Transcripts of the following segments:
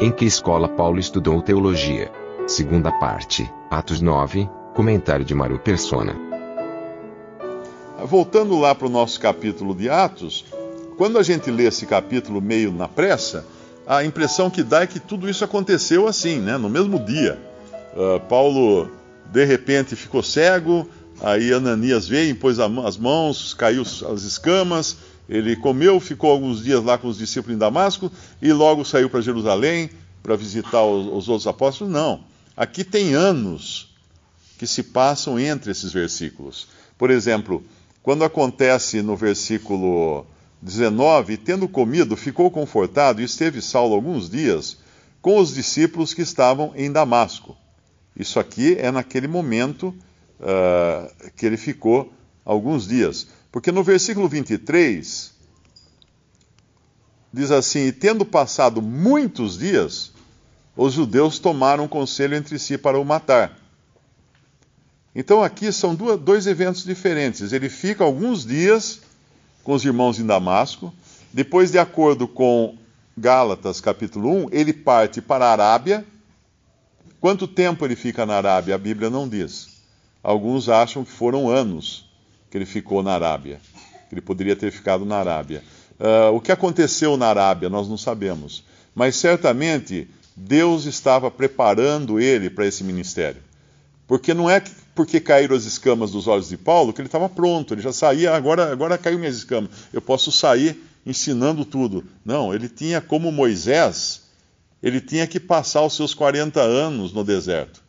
Em que escola Paulo estudou teologia? Segunda parte, Atos 9, comentário de Mário Persona. Voltando lá para o nosso capítulo de Atos, quando a gente lê esse capítulo meio na pressa, a impressão que dá é que tudo isso aconteceu assim, né? no mesmo dia. Uh, Paulo, de repente, ficou cego, aí Ananias veio, impôs as mãos, caiu as escamas, ele comeu, ficou alguns dias lá com os discípulos em Damasco e logo saiu para Jerusalém para visitar os, os outros apóstolos. Não. Aqui tem anos que se passam entre esses versículos. Por exemplo, quando acontece no versículo 19: Tendo comido, ficou confortado e esteve Saulo alguns dias com os discípulos que estavam em Damasco. Isso aqui é naquele momento uh, que ele ficou alguns dias. Porque no versículo 23 diz assim: E tendo passado muitos dias, os judeus tomaram conselho entre si para o matar. Então aqui são dois eventos diferentes. Ele fica alguns dias com os irmãos em Damasco. Depois, de acordo com Gálatas, capítulo 1, ele parte para a Arábia. Quanto tempo ele fica na Arábia? A Bíblia não diz. Alguns acham que foram anos que ele ficou na Arábia, ele poderia ter ficado na Arábia. Uh, o que aconteceu na Arábia, nós não sabemos. Mas certamente Deus estava preparando ele para esse ministério. Porque não é porque caíram as escamas dos olhos de Paulo que ele estava pronto, ele já saía, agora, agora caiu minhas escamas, eu posso sair ensinando tudo. Não, ele tinha, como Moisés, ele tinha que passar os seus 40 anos no deserto.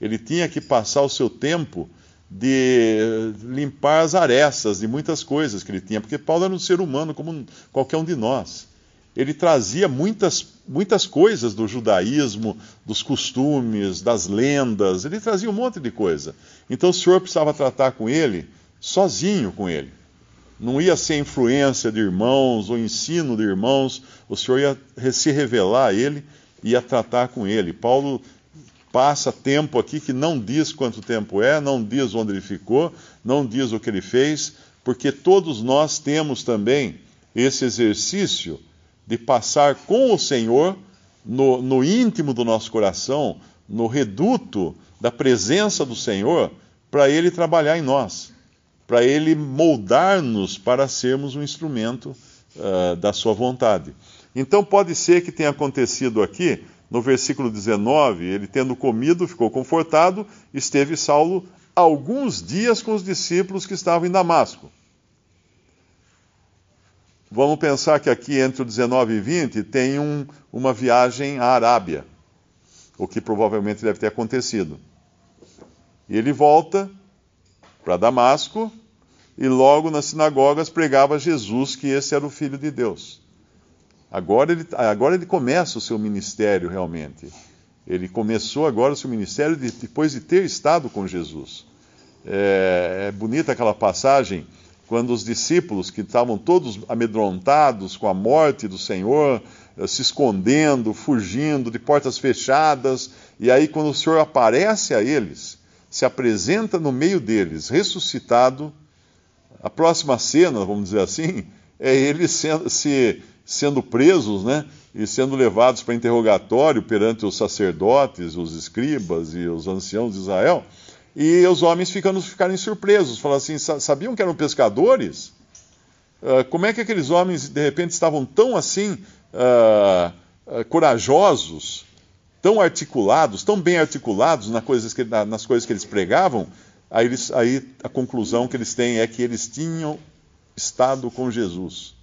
Ele tinha que passar o seu tempo de limpar as arestas de muitas coisas que ele tinha, porque Paulo era um ser humano como qualquer um de nós. Ele trazia muitas muitas coisas do judaísmo, dos costumes, das lendas, ele trazia um monte de coisa. Então o Senhor precisava tratar com ele, sozinho com ele. Não ia ser influência de irmãos ou ensino de irmãos, o Senhor ia se revelar a ele e ia tratar com ele. Paulo passa tempo aqui que não diz quanto tempo é, não diz onde ele ficou, não diz o que ele fez, porque todos nós temos também esse exercício de passar com o Senhor no, no íntimo do nosso coração, no reduto da presença do Senhor, para Ele trabalhar em nós, para Ele moldar-nos para sermos um instrumento uh, da Sua vontade. Então pode ser que tenha acontecido aqui, no versículo 19, ele tendo comido, ficou confortado, esteve Saulo alguns dias com os discípulos que estavam em Damasco. Vamos pensar que aqui entre o 19 e 20 tem um, uma viagem à Arábia, o que provavelmente deve ter acontecido. E ele volta para Damasco e logo nas sinagogas pregava Jesus que esse era o Filho de Deus. Agora ele, agora ele começa o seu ministério realmente. Ele começou agora o seu ministério de, depois de ter estado com Jesus. É, é bonita aquela passagem quando os discípulos, que estavam todos amedrontados com a morte do Senhor, eh, se escondendo, fugindo, de portas fechadas, e aí quando o Senhor aparece a eles, se apresenta no meio deles, ressuscitado, a próxima cena, vamos dizer assim, é sendo, se, sendo presos, né? E sendo levados para interrogatório perante os sacerdotes, os escribas e os anciãos de Israel. E os homens ficando, ficarem surpresos, falando assim: sabiam que eram pescadores? Uh, como é que aqueles homens de repente estavam tão assim uh, uh, corajosos, tão articulados, tão bem articulados nas coisas que, nas coisas que eles pregavam? Aí, eles, aí a conclusão que eles têm é que eles tinham estado com Jesus.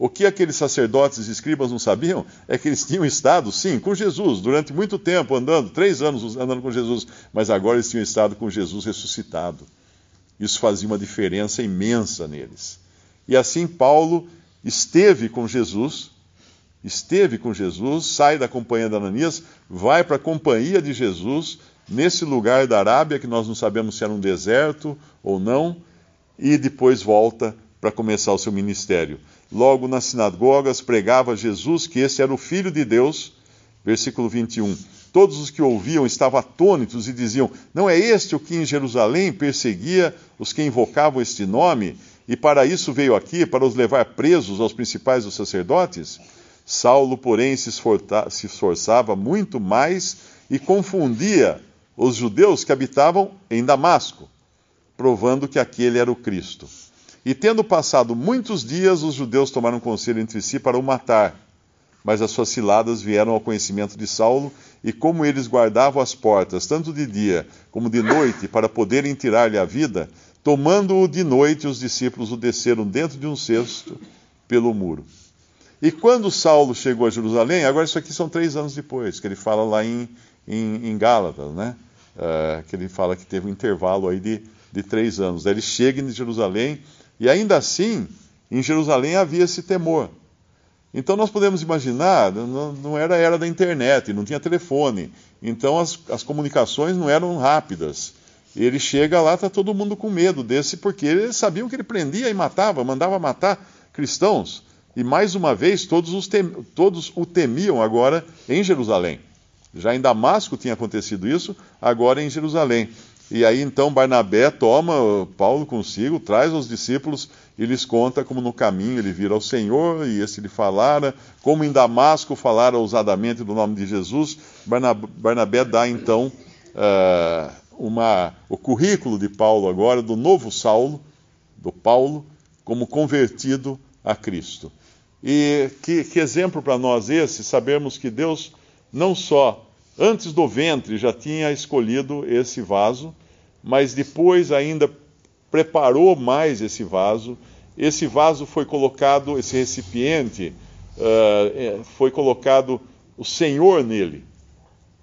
O que aqueles sacerdotes e escribas não sabiam é que eles tinham estado, sim, com Jesus, durante muito tempo andando, três anos andando com Jesus, mas agora eles tinham estado com Jesus ressuscitado. Isso fazia uma diferença imensa neles. E assim Paulo esteve com Jesus, esteve com Jesus, sai da companhia de Ananias, vai para a companhia de Jesus, nesse lugar da Arábia, que nós não sabemos se era um deserto ou não, e depois volta para começar o seu ministério. Logo nas sinagogas pregava Jesus que esse era o Filho de Deus, versículo 21. Todos os que ouviam estavam atônitos e diziam: Não é este o que em Jerusalém perseguia os que invocavam este nome? E para isso veio aqui, para os levar presos aos principais dos sacerdotes? Saulo, porém, se, se esforçava muito mais e confundia os judeus que habitavam em Damasco, provando que aquele era o Cristo. E tendo passado muitos dias, os judeus tomaram conselho entre si para o matar. Mas as suas ciladas vieram ao conhecimento de Saulo, e como eles guardavam as portas, tanto de dia como de noite, para poderem tirar-lhe a vida, tomando-o de noite, os discípulos o desceram dentro de um cesto pelo muro. E quando Saulo chegou a Jerusalém, agora isso aqui são três anos depois, que ele fala lá em, em, em Gálatas, né? Uh, que ele fala que teve um intervalo aí de, de três anos. Ele chega em Jerusalém, e ainda assim, em Jerusalém havia esse temor. Então nós podemos imaginar, não, era a era da internet, não tinha telefone, então as, as comunicações não eram rápidas. Ele chega lá, está todo mundo com medo desse, porque eles sabiam que ele prendia e matava, mandava matar cristãos. E mais uma vez, todos, os tem, todos o temiam agora em Jerusalém. Já em Damasco tinha acontecido isso, agora em Jerusalém. E aí então Barnabé toma Paulo consigo, traz os discípulos e lhes conta como no caminho ele vira ao Senhor e esse lhe falara, como em Damasco falara ousadamente do nome de Jesus. Barnabé dá então uh, uma, o currículo de Paulo agora, do novo Saulo, do Paulo, como convertido a Cristo. E que, que exemplo para nós esse, sabermos que Deus não só antes do ventre já tinha escolhido esse vaso, mas depois ainda preparou mais esse vaso. Esse vaso foi colocado, esse recipiente, uh, foi colocado o Senhor nele.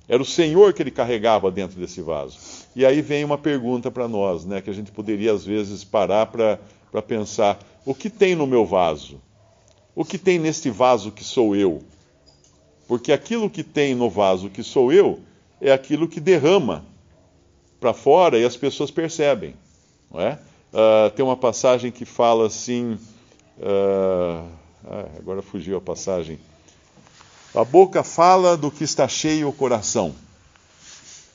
Era o Senhor que ele carregava dentro desse vaso. E aí vem uma pergunta para nós, né, que a gente poderia às vezes parar para pensar: o que tem no meu vaso? O que tem neste vaso que sou eu? Porque aquilo que tem no vaso que sou eu é aquilo que derrama para fora e as pessoas percebem. Não é? Uh, tem uma passagem que fala assim. Uh, agora fugiu a passagem. A boca fala do que está cheio o coração.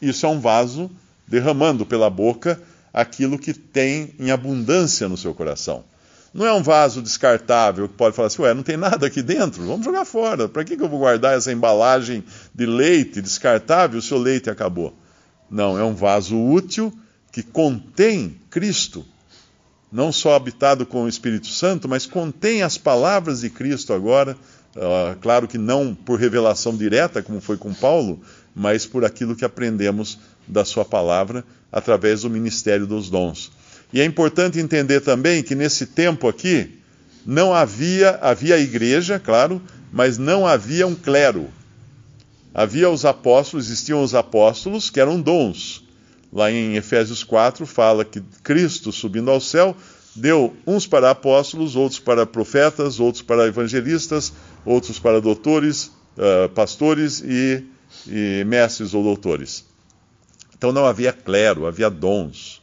Isso é um vaso derramando pela boca aquilo que tem em abundância no seu coração. Não é um vaso descartável que pode falar assim, ué, não tem nada aqui dentro, vamos jogar fora. Para que, que eu vou guardar essa embalagem de leite descartável se o leite acabou? Não, é um vaso útil que contém Cristo, não só habitado com o Espírito Santo, mas contém as palavras de Cristo agora. Uh, claro que não por revelação direta, como foi com Paulo, mas por aquilo que aprendemos da Sua palavra através do ministério dos dons. E é importante entender também que nesse tempo aqui não havia, havia igreja, claro, mas não havia um clero. Havia os apóstolos, existiam os apóstolos, que eram dons. Lá em Efésios 4 fala que Cristo, subindo ao céu, deu uns para apóstolos, outros para profetas, outros para evangelistas, outros para doutores, uh, pastores e, e mestres ou doutores. Então não havia clero, havia dons.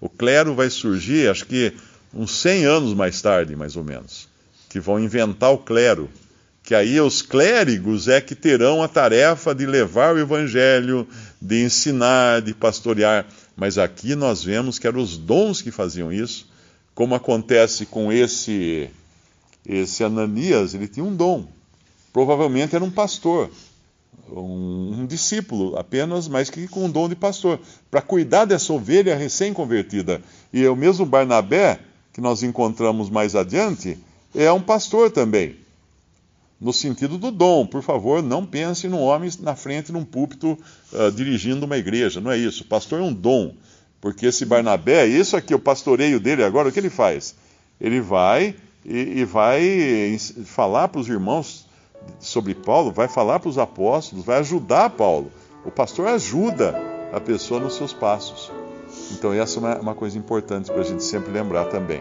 O clero vai surgir, acho que uns 100 anos mais tarde, mais ou menos, que vão inventar o clero. Que aí os clérigos é que terão a tarefa de levar o evangelho, de ensinar, de pastorear. Mas aqui nós vemos que eram os dons que faziam isso, como acontece com esse esse Ananias, ele tinha um dom. Provavelmente era um pastor, um, um discípulo apenas, mas que com um dom de pastor, para cuidar dessa ovelha recém-convertida. E o mesmo Barnabé, que nós encontramos mais adiante, é um pastor também. No sentido do dom, por favor, não pense num homem na frente num púlpito uh, dirigindo uma igreja, não é isso. O pastor é um dom, porque esse Barnabé, isso aqui, o pastoreio dele agora, o que ele faz? Ele vai e, e vai falar para os irmãos sobre Paulo, vai falar para os apóstolos, vai ajudar Paulo. O pastor ajuda a pessoa nos seus passos. Então, essa é uma, uma coisa importante para a gente sempre lembrar também.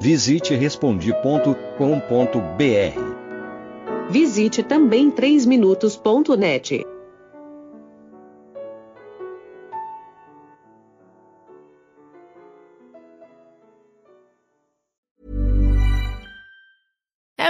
Visite respondi.com.br. Visite também 3minutos.net.